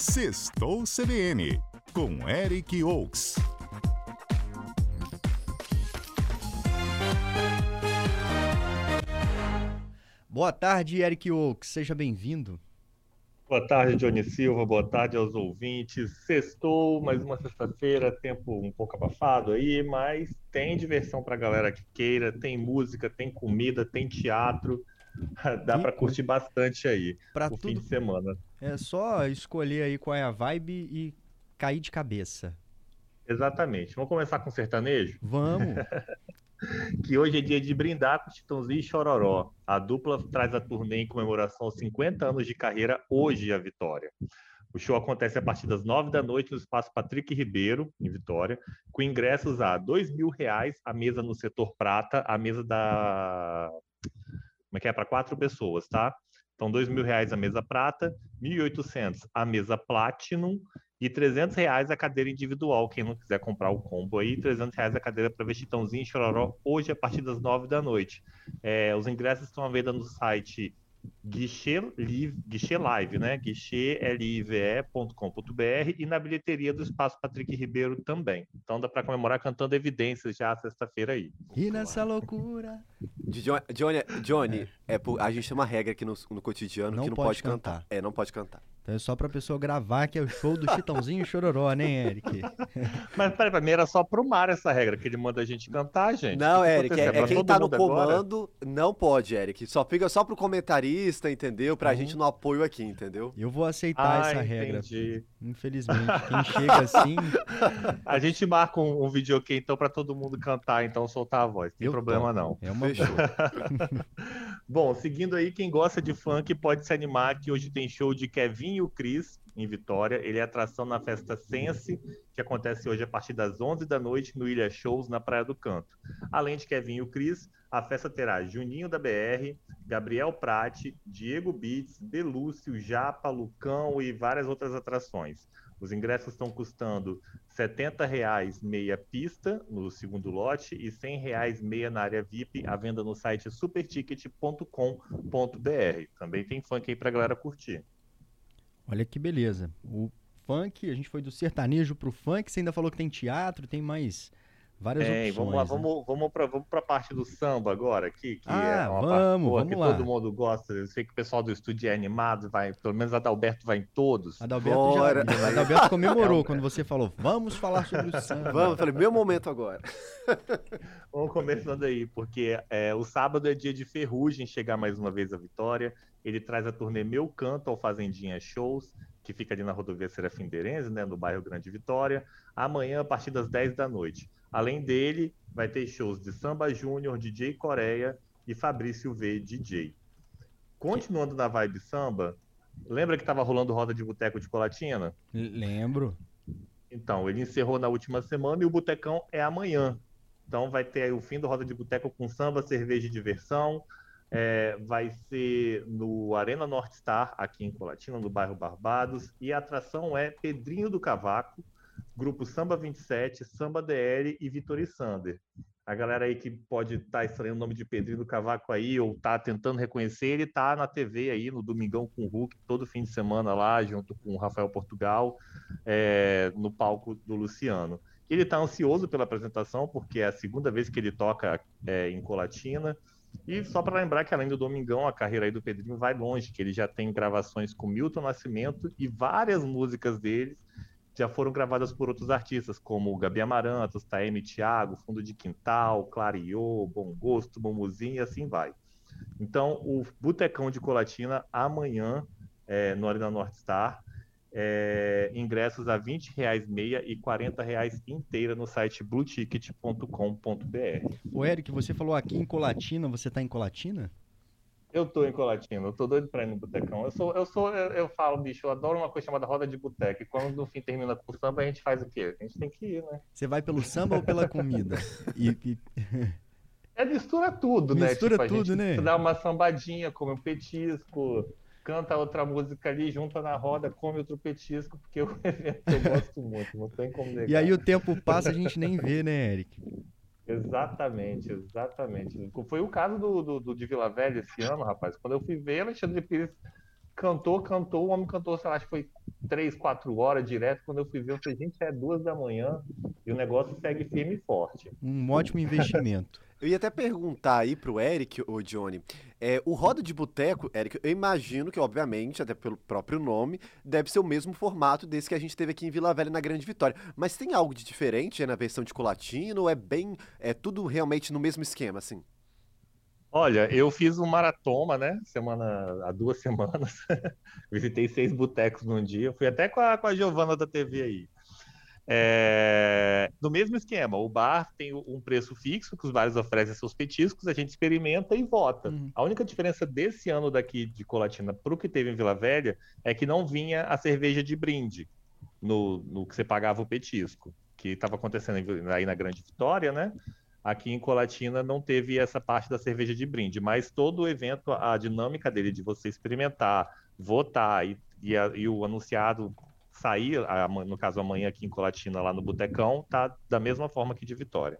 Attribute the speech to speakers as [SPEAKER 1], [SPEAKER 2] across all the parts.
[SPEAKER 1] Sextou CBN, com Eric Oaks.
[SPEAKER 2] Boa tarde, Eric Oaks. Seja bem-vindo.
[SPEAKER 3] Boa tarde, Johnny Silva. Boa tarde aos ouvintes. Sextou, mais uma sexta-feira, tempo um pouco abafado aí, mas tem diversão para a galera que queira, tem música, tem comida, tem teatro. Dá para curtir bastante aí
[SPEAKER 2] Pra
[SPEAKER 3] o
[SPEAKER 2] tudo-
[SPEAKER 3] fim de semana.
[SPEAKER 2] É só escolher aí qual é a vibe e cair de cabeça.
[SPEAKER 3] Exatamente. Vamos começar com sertanejo,
[SPEAKER 2] Vamos.
[SPEAKER 3] que hoje é dia de brindar com Chitãozinho e Chororó. A dupla traz a turnê em comemoração aos 50 anos de carreira hoje a Vitória. O show acontece a partir das 9 da noite no espaço Patrick Ribeiro, em Vitória, com ingressos a 2 mil reais, a mesa no setor prata, a mesa da. Como é que é? Para quatro pessoas, tá? Então, 2 mil reais a mesa prata, R$ 1.800 a mesa platinum e 300 reais a cadeira individual. Quem não quiser comprar o combo aí, 300 reais a cadeira para ver Chitãozinho e Chororó hoje a partir das 9 da noite. É, os ingressos estão à venda no site Guichê, Live, Guichê Live, né? guichê.live.com.br e na bilheteria do Espaço Patrick Ribeiro também. Então dá para comemorar cantando evidências já sexta-feira aí.
[SPEAKER 2] E nessa loucura.
[SPEAKER 4] Johnny, Johnny é. por- a gente tem uma regra aqui no, no cotidiano
[SPEAKER 2] Não
[SPEAKER 4] que não
[SPEAKER 2] pode
[SPEAKER 4] pode,
[SPEAKER 2] cantar.
[SPEAKER 4] cantar. É, não pode cantar.
[SPEAKER 2] Então é só pra pessoa gravar que é o show do Chitãozinho e Chororó, né, Eric?
[SPEAKER 3] Mas peraí, pra mim era só pro Mar essa regra, que ele manda a gente cantar, gente.
[SPEAKER 4] Não, Eric, é, é quem tá no
[SPEAKER 3] mundo agora?
[SPEAKER 4] comando, não pode, Eric. Só fica só pro comentarista, entendeu? Pra
[SPEAKER 2] Uhum.
[SPEAKER 4] gente no apoio aqui, entendeu?
[SPEAKER 2] Eu vou aceitar
[SPEAKER 3] Ah,
[SPEAKER 2] essa regra.
[SPEAKER 3] entendi.
[SPEAKER 2] Infelizmente, quem chega assim,
[SPEAKER 3] A gente marca um, um videokê então pra todo mundo cantar, então soltar a voz. Tem
[SPEAKER 2] Eu
[SPEAKER 3] problema
[SPEAKER 2] topo.
[SPEAKER 3] não.
[SPEAKER 2] é uma
[SPEAKER 4] Fechou.
[SPEAKER 3] Bom, seguindo aí, quem gosta de funk pode se animar que hoje tem show de Kevin e o Cris em Vitória. Ele é atração na festa Sense, que acontece hoje a partir das 11 da noite no Ilha Shows, na Praia do Canto. Além de Kevin e o Cris, a festa terá Juninho da BR, Gabriel Prati, Diego Beats, Delúcio, Japa, Lucão e várias outras atrações. Os ingressos estão custando R$ 70,00 meia pista no segundo lote e R$ 100,00 meia na área VIP, à venda no site superticket.com.br. Também tem funk aí pra galera curtir.
[SPEAKER 2] olha que beleza. O funk, a gente foi do sertanejo pro funk, você ainda falou que tem teatro, tem mais várias
[SPEAKER 3] É,
[SPEAKER 2] opções.
[SPEAKER 3] vamos lá,
[SPEAKER 2] né?
[SPEAKER 3] vamos, vamos para vamos a parte do samba agora aqui, que
[SPEAKER 2] Ah,
[SPEAKER 3] é uma
[SPEAKER 2] vamos,
[SPEAKER 3] parte boa
[SPEAKER 2] vamos
[SPEAKER 3] que
[SPEAKER 2] lá.
[SPEAKER 3] todo mundo gosta. Eu sei que o pessoal do estúdio é animado, vai, pelo menos a Adalberto vai em todos.
[SPEAKER 2] Adalberto, já. Adalberto comemorou quando você falou, vamos falar sobre o samba.
[SPEAKER 4] Vamos, eu falei, meu momento agora.
[SPEAKER 3] Vamos começando aí, porque é, o sábado é dia de Ferrugem chegar mais uma vez à Vitória. Ele traz a turnê Meu Canto ao Fazendinha Shows, que fica ali na rodovia Serafim Derenze, né, no bairro Grande Vitória, amanhã a partir das 10 da noite. Além dele, vai ter shows de Samba Júnior, DJ Coreia e Fabrício V, DJ. Continuando na vibe samba, lembra que estava rolando roda de boteco de Colatina?
[SPEAKER 2] Lembro.
[SPEAKER 3] Então, ele encerrou na última semana e o Botecão é amanhã. Então vai ter aí o fim do Roda de Boteco com samba, cerveja e diversão. É, vai ser no Arena Norte Star, aqui em Colatina, no bairro Barbados. E a atração é Pedrinho do Cavaco, Grupo Samba 27, Samba DL e Vitor e Sander. A galera aí que pode estar estranhando o nome de Pedrinho do Cavaco aí, ou tá tentando reconhecer, ele tá na TV aí, no Domingão com o Hulk, todo fim de semana lá, junto com o Rafael Portugal, é, no palco do Luciano. Ele está ansioso pela apresentação, porque é a segunda vez que ele toca é, em Colatina. E só para lembrar que além do Domingão, a carreira aí do Pedrinho vai longe, que ele já tem gravações com Milton Nascimento e várias músicas dele já foram gravadas por outros artistas, como Gabi Amarantos, Taeme Thiago, Fundo de Quintal, Clariô, Bom Gosto, Momuzinho e assim vai. Então, o Botecão de Colatina, amanhã, é, no Arena Norte Star, é, ingressos a 20 reais meia e 40 reais inteira no site blueticket.com.br.
[SPEAKER 2] O Eric, você falou aqui em Colatina, você tá em Colatina?
[SPEAKER 3] Eu tô em Colatina, eu tô doido pra ir no botecão. Eu sou, eu sou, eu, eu falo, bicho, eu adoro uma coisa chamada roda de boteco. E quando no fim termina com o samba, a gente faz o quê? A gente tem que ir, né?
[SPEAKER 2] Você vai pelo samba ou pela comida? E, e-
[SPEAKER 3] É mistura tudo, né?
[SPEAKER 2] Mistura
[SPEAKER 3] Tipo,
[SPEAKER 2] tudo, né?
[SPEAKER 3] dá uma sambadinha, come um petisco, canta outra música ali, junta na roda, come outro petisco, porque o evento eu gosto muito, não tem como negar.
[SPEAKER 2] e aí o tempo passa, a gente nem vê, né, Eric?
[SPEAKER 3] Exatamente, exatamente. Foi o caso do, do, do de Vila Velha esse ano, rapaz. Quando eu fui ver, Alexandre Pires cantou, cantou, o homem cantou, sei lá, acho que foi três, quatro horas direto. Quando eu fui ver, eu falei, gente, é duas da manhã e o negócio segue firme e forte.
[SPEAKER 2] Um ótimo investimento.
[SPEAKER 4] Eu ia até perguntar aí pro Eric, ou Johnny, é, o Roda de Boteco, Eric, eu imagino que, obviamente, até pelo próprio nome, deve ser o mesmo formato desse que a gente teve aqui em Vila Velha na Grande Vitória. Mas tem algo de diferente é, na versão de Colatina ou é bem, é tudo realmente no mesmo esquema, assim?
[SPEAKER 3] Olha, eu fiz um maratoma, né? Semana, há duas semanas. Visitei seis botecos num dia. Fui até com a, com a Giovana da TV aí. É, no mesmo esquema, o bar tem um preço fixo que os bares oferecem seus petiscos, a gente experimenta e vota. Uhum. A única diferença desse ano daqui de Colatina para o que teve em Vila Velha é que não vinha a cerveja de brinde no, no que você pagava o petisco, que estava acontecendo aí na Grande Vitória, né? Aqui em Colatina não teve essa parte da cerveja de brinde, mas todo o evento, a dinâmica dele de você experimentar, votar e, e, a, e o anunciado sair, no caso amanhã aqui em Colatina, lá no Botecão, tá da mesma forma que de Vitória.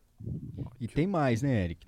[SPEAKER 2] E tem mais, né, Eric?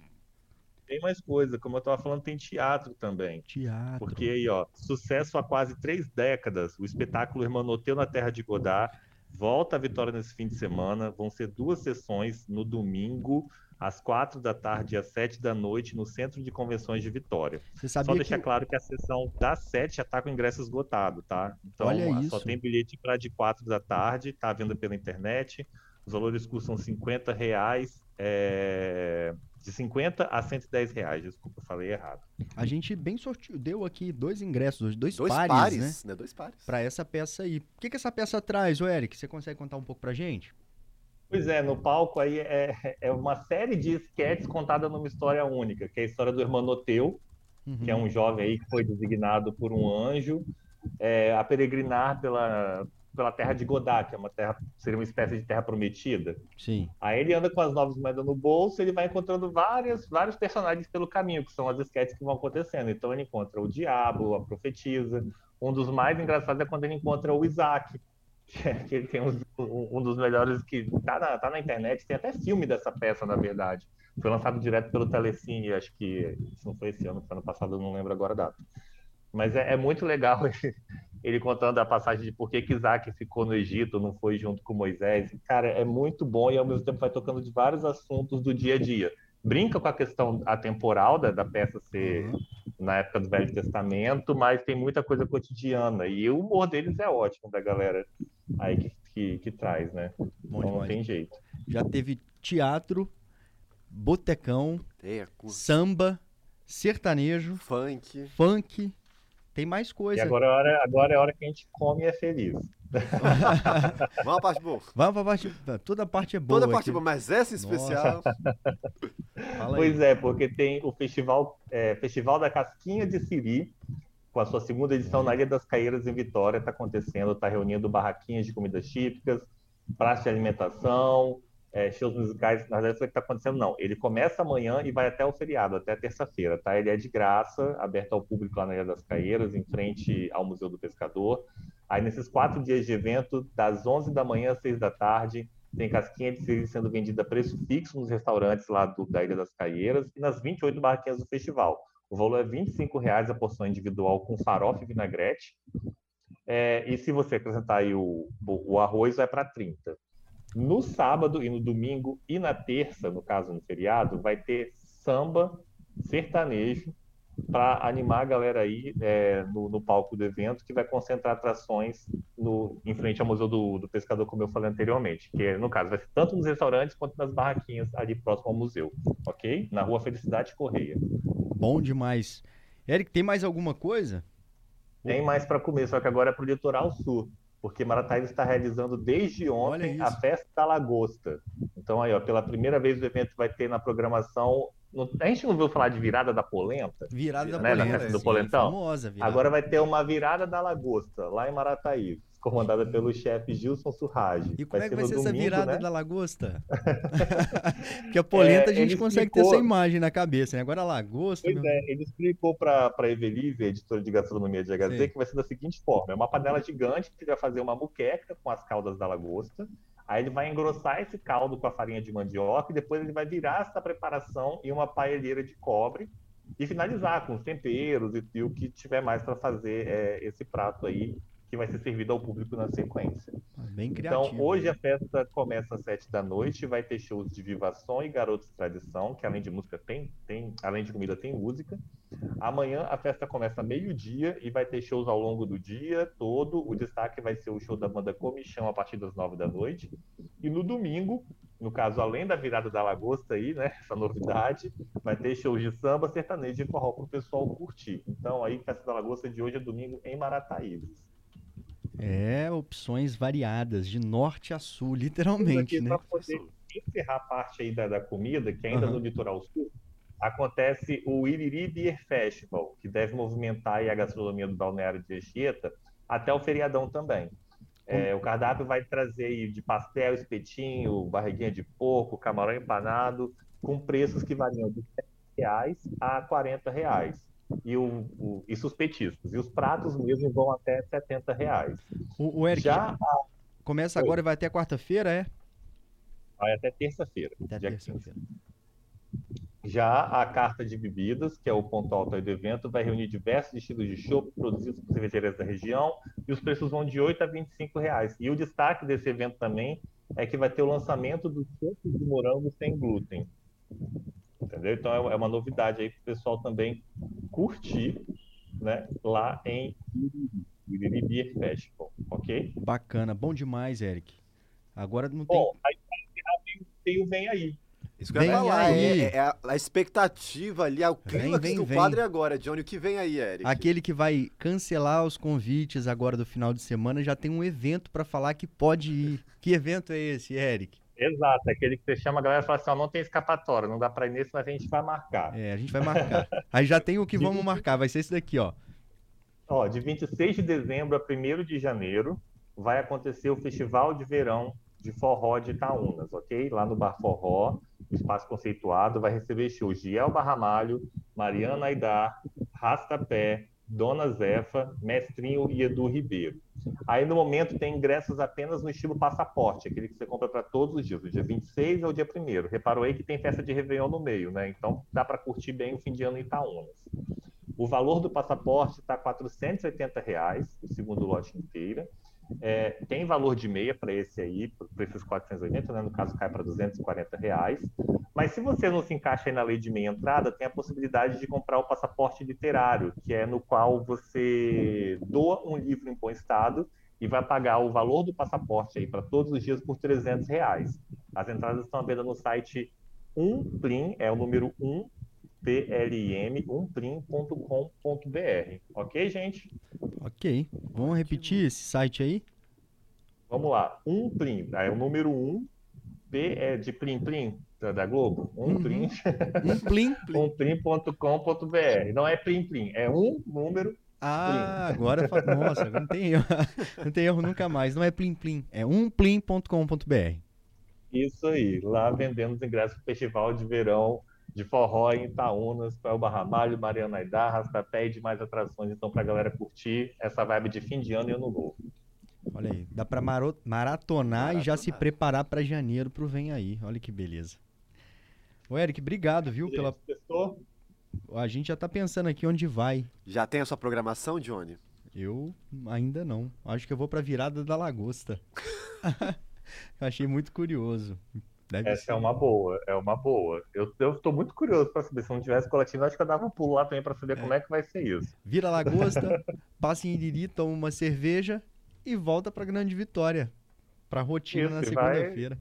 [SPEAKER 3] Tem mais coisa, como eu estava falando, tem teatro também.
[SPEAKER 2] Teatro.
[SPEAKER 3] Porque aí, ó, sucesso há quase três décadas, o espetáculo Hermanoteu na Terra de Godard volta à Vitória nesse fim de semana. Vão ser duas sessões no domingo às quatro da tarde e às sete da noite no Centro de Convenções de Vitória. Só deixar que... claro que a sessão das sete já está com ingresso esgotado, tá? Então
[SPEAKER 2] Olha
[SPEAKER 3] só tem bilhete para de quatro da tarde, está vendo pela internet. Os valores custam 50 reais. É... De 50 a 110 reais, desculpa, eu falei errado.
[SPEAKER 2] A gente bem sorteou, deu aqui dois ingressos, dois,
[SPEAKER 4] dois
[SPEAKER 2] pares,
[SPEAKER 4] pares
[SPEAKER 2] né?
[SPEAKER 4] né? Dois pares.
[SPEAKER 2] Para essa peça aí. O que, que essa peça traz, Eric? Você consegue contar um pouco pra gente?
[SPEAKER 3] Pois é, no palco aí é, é uma série de esquetes contada numa história única, que é a história do Hermanoteu, uhum. que é um jovem aí que foi designado por um anjo é, a peregrinar pela, pela terra de Godá, que é uma terra, seria uma espécie de terra prometida.
[SPEAKER 2] Sim.
[SPEAKER 3] Aí ele anda com as novas moedas no bolso, ele vai encontrando várias, vários personagens pelo caminho, que são as esquetes que vão acontecendo. Então ele encontra o diabo, a profetisa. Um dos mais engraçados é quando ele encontra o Isaac, que ele tem um, um, dos melhores que tá na, tá na internet, tem até filme dessa peça, na verdade. Foi lançado direto pelo Telecine, acho que se não foi esse ano, foi ano passado, não lembro agora a data. Mas é, é muito legal ele, ele, contando a passagem de por que, que Isaac ficou no Egito, não foi junto com Moisés. Cara, é muito bom e ao mesmo tempo vai tocando de vários assuntos do dia a dia brinca com a questão atemporal da, da peça ser uhum. na época do Velho Testamento, mas tem muita coisa cotidiana. E o humor deles é ótimo, da galera aí que, que, que traz, né? Bom então não tem jeito.
[SPEAKER 2] Já teve teatro, botecão, samba, sertanejo,
[SPEAKER 4] funk.
[SPEAKER 2] funk. Tem mais coisa.
[SPEAKER 3] E agora é hora, agora é a hora que a gente come e é feliz.
[SPEAKER 4] Vamos pra parte boa.
[SPEAKER 2] Vamos pra parte. Toda parte é boa.
[SPEAKER 4] Toda parte
[SPEAKER 2] aqui.
[SPEAKER 4] é boa, mas essa em especial.
[SPEAKER 3] pois é, porque tem o festival, é, festival da Casquinha de Siri, com a sua segunda edição na Ilha das Caeiras, em Vitória, está acontecendo, está reunindo barraquinhas de comidas típicas, praça de alimentação, é, shows musicais, na verdade, isso que está acontecendo, não. Ele começa amanhã e vai até o feriado, até terça-feira, tá? Ele é de graça, aberto ao público lá na Ilha das Caeiras, em frente ao Museu do Pescador. Aí, nesses quatro dias de evento, das 11 da manhã às 6 da tarde, tem casquinha de siri sendo vendida a preço fixo nos restaurantes lá do, da Ilha das Caeiras e nas 28 barraquinhas do festival. O valor é R$ 25,00 a porção individual com farofa e vinagrete. É, e se você acrescentar o, o arroz, vai para 30. No sábado e no domingo e na terça, no caso no feriado, vai ter samba sertanejo para animar a galera aí é, no, no, palco do evento, que vai concentrar atrações no, em frente ao Museu do, do, Pescador, como eu falei anteriormente, que no caso vai ser tanto nos restaurantes quanto nas barraquinhas ali próximo ao museu, ok? Na rua Felicidade Correia.
[SPEAKER 2] Bom demais. Eric, tem mais alguma coisa?
[SPEAKER 3] Tem mais para comer, só que agora é para o litoral sul porque Marataízes está realizando desde ontem a festa da lagosta. Então aí, ó, pela primeira vez o evento vai ter na programação. A gente não viu falar de virada da polenta?
[SPEAKER 2] Virada da
[SPEAKER 3] né,
[SPEAKER 2] polenta.
[SPEAKER 3] Na festa do polentão?
[SPEAKER 2] Famosa,
[SPEAKER 3] Agora vai ter uma virada da lagosta, lá em Marataízes comandada pelo chefe Gilson Surrage.
[SPEAKER 2] E como vai é que vai ser domingo, essa virada né? da lagosta? Porque a polenta é, a gente consegue explicou... ter essa imagem na cabeça, né? Agora a lagosta...
[SPEAKER 3] Pois meu... é, ele explicou para a Evelise, editora de gastronomia de HZ, Sim. que vai ser da seguinte forma, é uma panela gigante que vai fazer uma muqueca com as caldas da lagosta, aí ele vai engrossar esse caldo com a farinha de mandioca e depois ele vai virar essa preparação em uma paelheira de cobre e finalizar com os temperos e, e o que tiver mais para fazer é, esse prato aí que vai ser servido ao público na sequência.
[SPEAKER 2] Bem criativo.
[SPEAKER 3] Então, hoje a festa começa às sete da noite, vai ter shows de Vivação e Garotos de Tradição, que além de música tem, tem, além de comida tem música. Amanhã a festa começa meio-dia e vai ter shows ao longo do dia todo. O destaque vai ser o show da banda Comichão a partir das nove da noite. E no domingo, no caso, além da virada da lagosta aí, né? Essa novidade, vai ter shows de samba, sertanejo e forró para o pessoal curtir. Então, aí, Festa da Lagosta de hoje é domingo em Marataízes.
[SPEAKER 2] É, opções variadas, de norte a sul, literalmente, né?
[SPEAKER 3] Para poder encerrar a parte aí da, da comida, que ainda uhum. no litoral sul, acontece o Iriri Beer Festival, que deve movimentar a gastronomia do balneário de Anchieta até o feriadão também. É, o cardápio vai trazer de pastel, espetinho, barriguinha de porco, camarão empanado, com preços que variam de R$ reais a R$ reais e, o, o, os petiscos. E os pratos mesmo vão até 70 reais.
[SPEAKER 2] O, o Eric, Já a... começa agora e vai até quarta-feira, é?
[SPEAKER 3] Vai até terça-feira. Até terça-feira. Já a carta de bebidas, que é o ponto alto do evento, vai reunir diversos estilos de chopp produzidos por cervejeiras da região e os preços vão de 8 a 25 reais. E o destaque desse evento também é que vai ter o lançamento dos chopps de morango sem glúten. Entendeu? Então é, é uma novidade aí para o pessoal também curtir né, lá em Iriri Beer Festival, ok?
[SPEAKER 2] Bacana, bom demais, Eric. Agora não
[SPEAKER 3] tem. Bom, aí tem o Vem Aí.
[SPEAKER 4] Isso que vem eu ia falar, aí. É, é a, a, expectativa ali, é o clima vem, do vem. quadro agora, Johnny. O que vem aí, Eric?
[SPEAKER 2] Aquele que vai cancelar os convites agora do final de semana já tem um evento para falar que pode ir. Que evento é esse, Eric?
[SPEAKER 3] Exato, é aquele que você chama a galera e fala assim: ó, não tem escapatória, não dá para ir nesse, mas a gente vai marcar.
[SPEAKER 2] É, a gente vai marcar. Aí já tem o que vamos marcar, vai ser esse daqui, ó.
[SPEAKER 3] Ó, de 26 de dezembro a 1 de janeiro vai acontecer o Festival de Verão de Forró de Itaúnas, ok? Lá no Bar Forró, espaço conceituado, vai receber shows de Elba Ramalho, Mariana Aidar, Rastapé, Dona Zefa, Mestrinho e Edu Ribeiro. Aí no momento tem ingressos apenas no estilo passaporte, aquele que você compra para todos os dias, do dia 26 ao dia 1 Reparou aí que tem festa de Réveillon no meio, né? Então dá para curtir bem o fim de ano em Itaúnas. O valor do passaporte está 480 reais, o segundo lote inteira. É, tem valor de meia para esse aí, para esses 480, né? no caso cai para 240 reais. Mas se você não se encaixa na lei de meia entrada, tem a possibilidade de comprar o passaporte literário, que é no qual você doa um livro em bom estado e vai pagar o valor do passaporte aí para todos os dias por 300 reais. As entradas estão à venda no site 1plim, é o número 1 plm, umprim.com.br. Ok, gente?
[SPEAKER 2] Ok. Vamos repetir esse site aí?
[SPEAKER 3] Vamos lá. Umprim, é o número 1, P é de Plim Plim, da Globo. Umprim.
[SPEAKER 2] Umplim.
[SPEAKER 3] Umprim.com.br. Não é Plim Plim, é um número
[SPEAKER 2] ah, plim. agora nossa, não tem erro. Não tem erro nunca mais. Não é plim plim, é umplim.com.br.
[SPEAKER 3] Isso aí, lá vendemos ingressos para o Festival de Verão de forró em Itaúnas, para o Barramalho, Mariana Aidar, Rastapé e demais atrações, então, para a galera curtir essa vibe de fim de ano e ano novo.
[SPEAKER 2] Olha aí, dá para maratonar, maratonar, e já se preparar para janeiro para o Vem Aí. Olha que beleza. Ô, Eric, obrigado, viu, pela... A gente já tá pensando aqui onde vai.
[SPEAKER 4] Já tem a sua programação, Johnny?
[SPEAKER 2] Eu ainda não. Acho que eu vou pra virada da lagosta. achei muito curioso.
[SPEAKER 3] Deve Essa ser. é uma boa, é uma boa. Eu, eu tô muito curioso para saber. Se não tivesse coletivo, acho que eu dava um pulo lá também para saber é. como é que vai ser isso.
[SPEAKER 2] Vira lagosta, passa em Iriri, toma uma cerveja e volta para Grande Vitória. Pra rotina isso, na segunda-feira.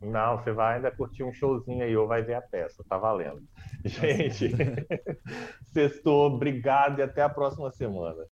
[SPEAKER 3] Vai... Não, você vai ainda curtir um showzinho aí ou vai ver a peça, tá valendo. Gente, sextou, obrigado e até a próxima semana.